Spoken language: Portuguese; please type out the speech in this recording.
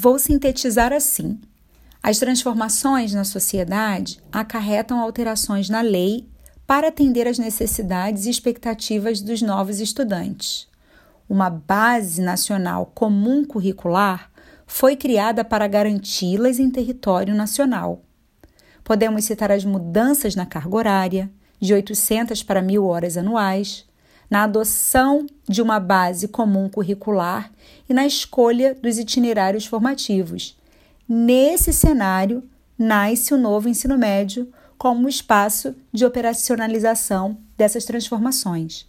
Vou sintetizar assim: as transformações na sociedade acarretam alterações na lei para atender às necessidades e expectativas dos novos estudantes. Uma base nacional comum curricular foi criada para garanti-las em território nacional. Podemos citar as mudanças na carga horária, de 800 para 1.000 horas anuais, na adoção de uma base comum curricular e na escolha dos itinerários formativos. Nesse cenário, nasce o novo ensino médio como espaço de operacionalização dessas transformações.